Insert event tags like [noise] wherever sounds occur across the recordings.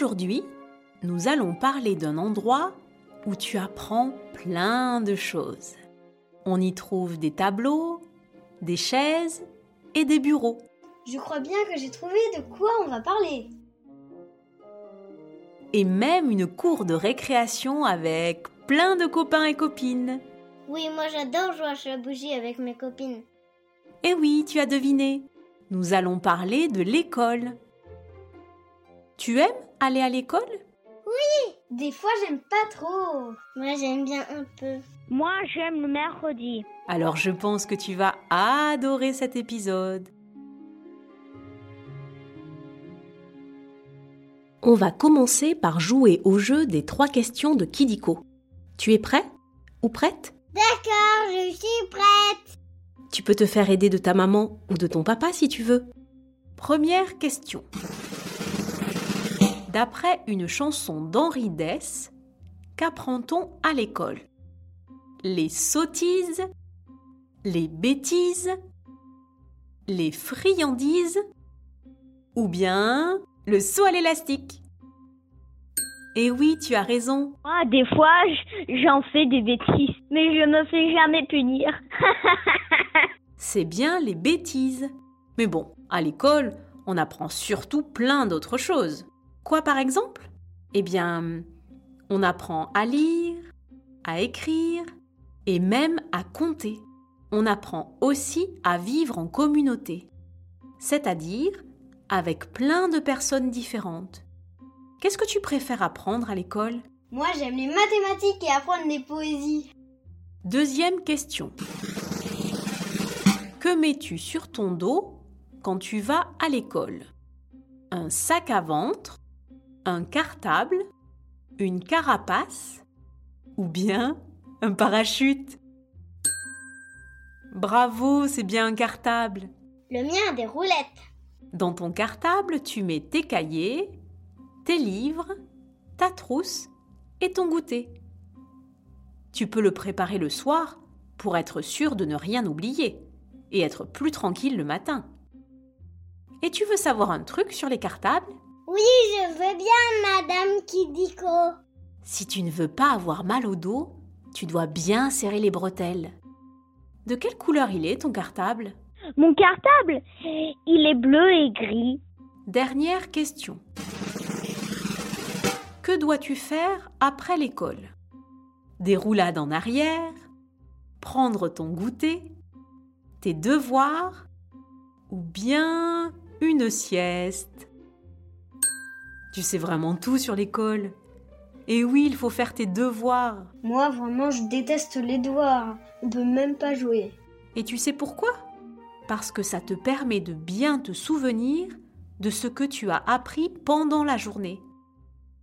Aujourd'hui, nous allons parler d'un endroit où tu apprends plein de choses. On y trouve des tableaux, des chaises et des bureaux. Je crois bien que j'ai trouvé de quoi on va parler. Et même une cour de récréation avec plein de copains et copines. Oui, moi j'adore jouer à la bougie avec mes copines. Eh oui, tu as deviné. Nous allons parler de l'école. Tu aimes aller à l'école? Oui, des fois j'aime pas trop. Moi j'aime bien un peu. Moi j'aime le mercredi. Alors je pense que tu vas adorer cet épisode. On va commencer par jouer au jeu des trois questions de Kidiko. Tu es prêt ou prête? D'accord, je suis prête. Tu peux te faire aider de ta maman ou de ton papa si tu veux. Première question. D'après une chanson d'Henri Dess, qu'apprend-on à l'école? Les sottises Les bêtises Les friandises Ou bien le saut à l'élastique? Eh oui, tu as raison. Ah, des fois, j'en fais des bêtises, mais je me fais jamais punir. [laughs] C'est bien les bêtises. Mais bon, à l'école, on apprend surtout plein d'autres choses. Quoi par exemple? Eh bien, on apprend à lire, à écrire et même à compter. On apprend aussi à vivre en communauté, c'est-à-dire avec plein de personnes différentes. Qu'est-ce que tu préfères apprendre à l'école? Moi j'aime les mathématiques et apprendre des poésies. Deuxième question. Que mets-tu sur ton dos quand tu vas à l'école? Un sac à ventre un cartable, une carapace ou bien un parachute Bravo, c'est bien un cartable. Le mien a des roulettes. Dans ton cartable, tu mets tes cahiers, tes livres, ta trousse et ton goûter. Tu peux le préparer le soir pour être sûr de ne rien oublier et être plus tranquille le matin. Et tu veux savoir un truc sur les cartables? Oui, je veux bien, Madame Kidiko. Si tu ne veux pas avoir mal au dos, tu dois bien serrer les bretelles. De quelle couleur il est ton cartable? Mon cartable Il est bleu et gris. Dernière question. Que dois-tu faire après l'école? Des roulades en arrière? Prendre ton goûter? Tes devoirs? Ou bien une sieste? Tu sais vraiment tout sur l'école. Et oui, il faut faire tes devoirs. Moi, vraiment, je déteste les devoirs. On peut même pas jouer. Et tu sais pourquoi? Parce que ça te permet de bien te souvenir de ce que tu as appris pendant la journée.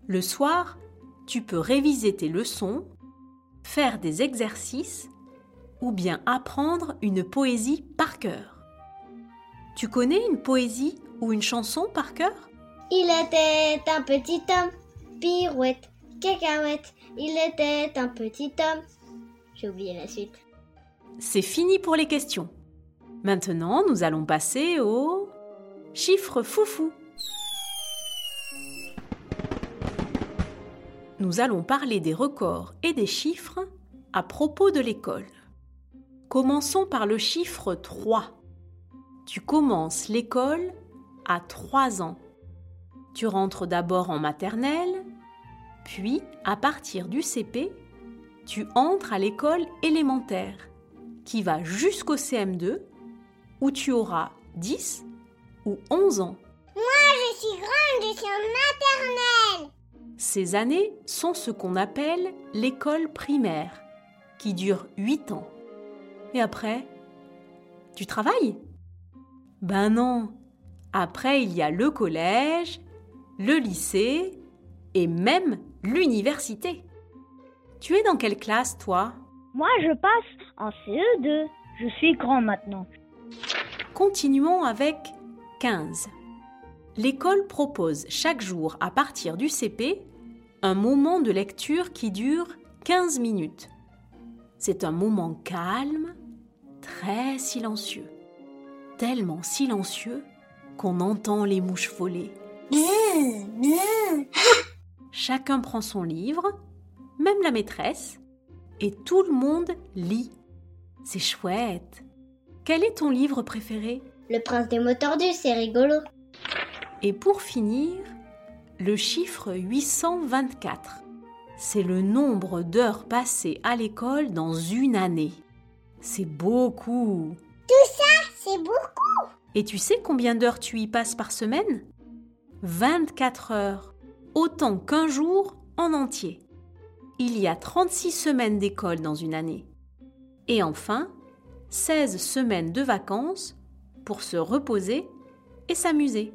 Le soir, tu peux réviser tes leçons, faire des exercices ou bien apprendre une poésie par cœur. Tu connais une poésie ou une chanson par cœur? Il était un petit homme, pirouette, cacahuète. Il était un petit homme. J'ai oublié la suite. C'est fini pour les questions. Maintenant, nous allons passer au chiffre foufou. Nous allons parler des records et des chiffres à propos de l'école. Commençons par le chiffre 3. Tu commences l'école à 3 ans. Tu rentres d'abord en maternelle, puis, à partir du CP, tu entres à l'école élémentaire, qui va jusqu'au CM2, où tu auras 10 ou 11 ans. Moi, je suis grande, je suis en maternelle. Ces années sont ce qu'on appelle l'école primaire, qui dure 8 ans. Et après, tu travailles? Ben non. Après, il y a le collège, le lycée et même l'université. Tu es dans quelle classe, toi? Moi, je passe en CE2. Je suis grand maintenant. Continuons avec 15. L'école propose chaque jour à partir du CP un moment de lecture qui dure 15 minutes. C'est un moment calme, très silencieux. Tellement silencieux qu'on entend les mouches voler. Chacun prend son livre, même la maîtresse, et tout le monde lit. C'est chouette. Quel est ton livre préféré? Le prince des mots tordus, c'est rigolo. Et pour finir, le chiffre 824. C'est le nombre d'heures passées à l'école dans une année. C'est beaucoup. C'est beaucoup. Et tu sais combien d'heures tu y passes par semaine? 24 heures, autant qu'un jour en entier. Il y a 36 semaines d'école dans une année. Et enfin, 16 semaines de vacances pour se reposer et s'amuser.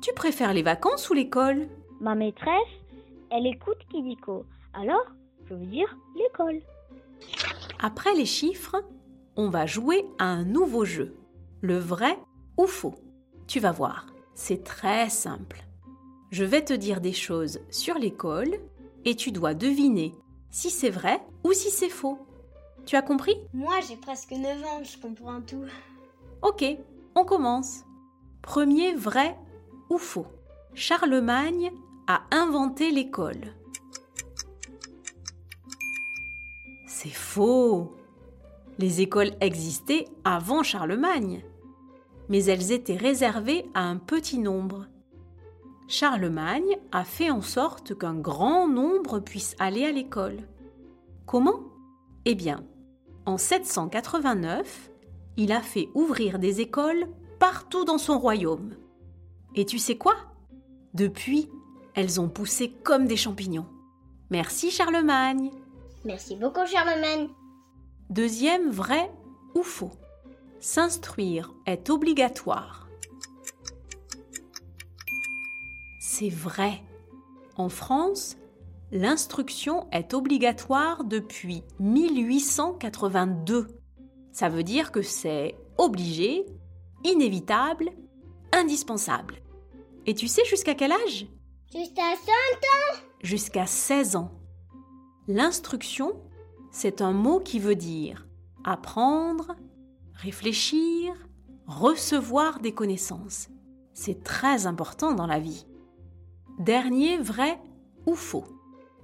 Tu préfères les vacances ou l'école? Ma maîtresse, elle écoute Kidiko. Alors, je veux dire l'école. Après les chiffres, on va jouer à un nouveau jeu, le vrai ou faux? Tu vas voir, c'est très simple. Je vais te dire des choses sur l'école et tu dois deviner si c'est vrai ou si c'est faux. Tu as compris? Moi, j'ai presque 9 ans, je comprends tout. Ok, on commence. Premier vrai ou faux? Charlemagne a inventé l'école. C'est faux. Les écoles existaient avant Charlemagne, mais elles étaient réservées à un petit nombre. Charlemagne a fait en sorte qu'un grand nombre puisse aller à l'école. Comment? Eh bien, en 789, il a fait ouvrir des écoles partout dans son royaume. Et tu sais quoi? Depuis, elles ont poussé comme des champignons. Merci Charlemagne. Merci beaucoup, Charlemagne. Deuxième vrai ou faux? S'instruire est obligatoire. C'est vrai. En France, l'instruction est obligatoire depuis 1882. Ça veut dire que c'est obligé, inévitable, indispensable. Et tu sais jusqu'à quel âge? Jusqu'à 100 Jusqu'à 16 ans. L'instruction, c'est un mot qui veut dire apprendre, réfléchir, recevoir des connaissances. C'est très important dans la vie. Dernier vrai ou faux.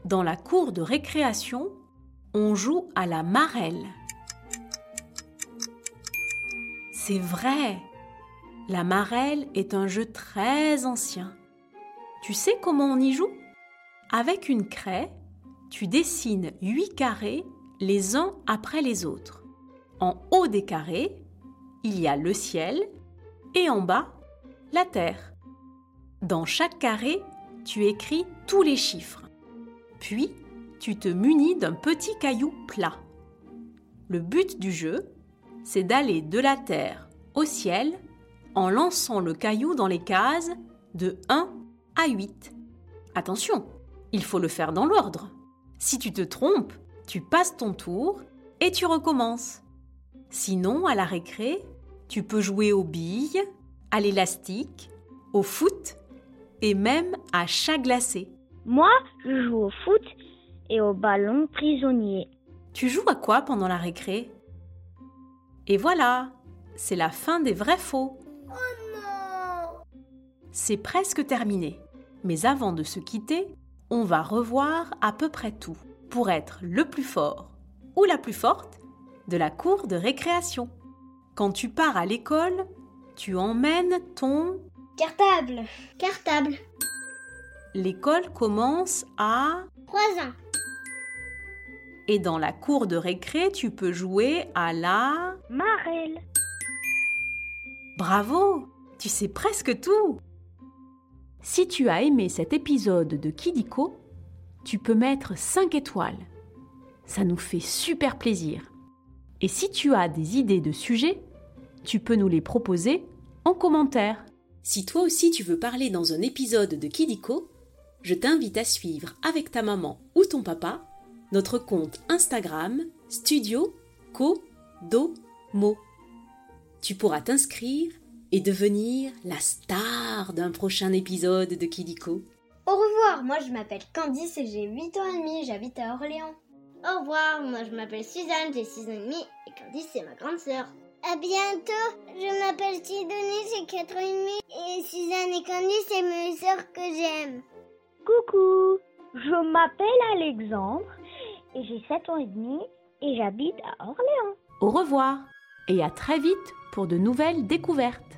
Dans la cour de récréation, on joue à la marelle. C'est vrai. La marelle est un jeu très ancien. Tu sais comment on y joue? Avec une craie, tu dessines huit carrés les uns après les autres. En haut des carrés, il y a le ciel et en bas, la terre. Dans chaque carré, tu écris tous les chiffres. Puis, tu te munis d'un petit caillou plat. Le but du jeu, c'est d'aller de la terre au ciel en lançant le caillou dans les cases de 1 à 8. Attention, il faut le faire dans l'ordre. Si tu te trompes, tu passes ton tour et tu recommences. Sinon, à la récré, tu peux jouer aux billes, à l'élastique, au foot et même à chat glacé. Moi, je joue au foot et au ballon prisonnier. Tu joues à quoi pendant la récré? Et voilà, c'est la fin des vrais faux. C'est presque terminé. Mais avant de se quitter, on va revoir à peu près tout pour être le plus fort ou la plus forte de la cour de récréation. Quand tu pars à l'école, tu emmènes ton... Cartable. Cartable. L'école commence à... 3 ans. Et dans la cour de récré, tu peux jouer à la... Marelle. Bravo Tu sais presque tout Si tu as aimé cet épisode de Kidiko, tu peux mettre 5 étoiles. Ça nous fait super plaisir. Et si tu as des idées de sujets, tu peux nous les proposer en commentaire. Si toi aussi tu veux parler dans un épisode de Kidiko, je t'invite à suivre avec ta maman ou ton papa notre compte Instagram Studio Kodomo. Tu pourras t'inscrire et devenir la star d'un prochain épisode de Kidiko. Au revoir, moi je m'appelle Candice et j'ai 8 ans et demi, j'habite à Orléans. Au revoir, moi je m'appelle Suzanne, j'ai 6 ans et demi et Candice c'est ma grande sœur. À bientôt, je m'appelle Sidonie, j'ai 4 ans et demi et Suzanne et Candice c'est mes sœurs que j'aime. Coucou, je m'appelle Alexandre et j'ai 7 ans et demi et j'habite à Orléans. Au revoir et à très vite pour de nouvelles découvertes.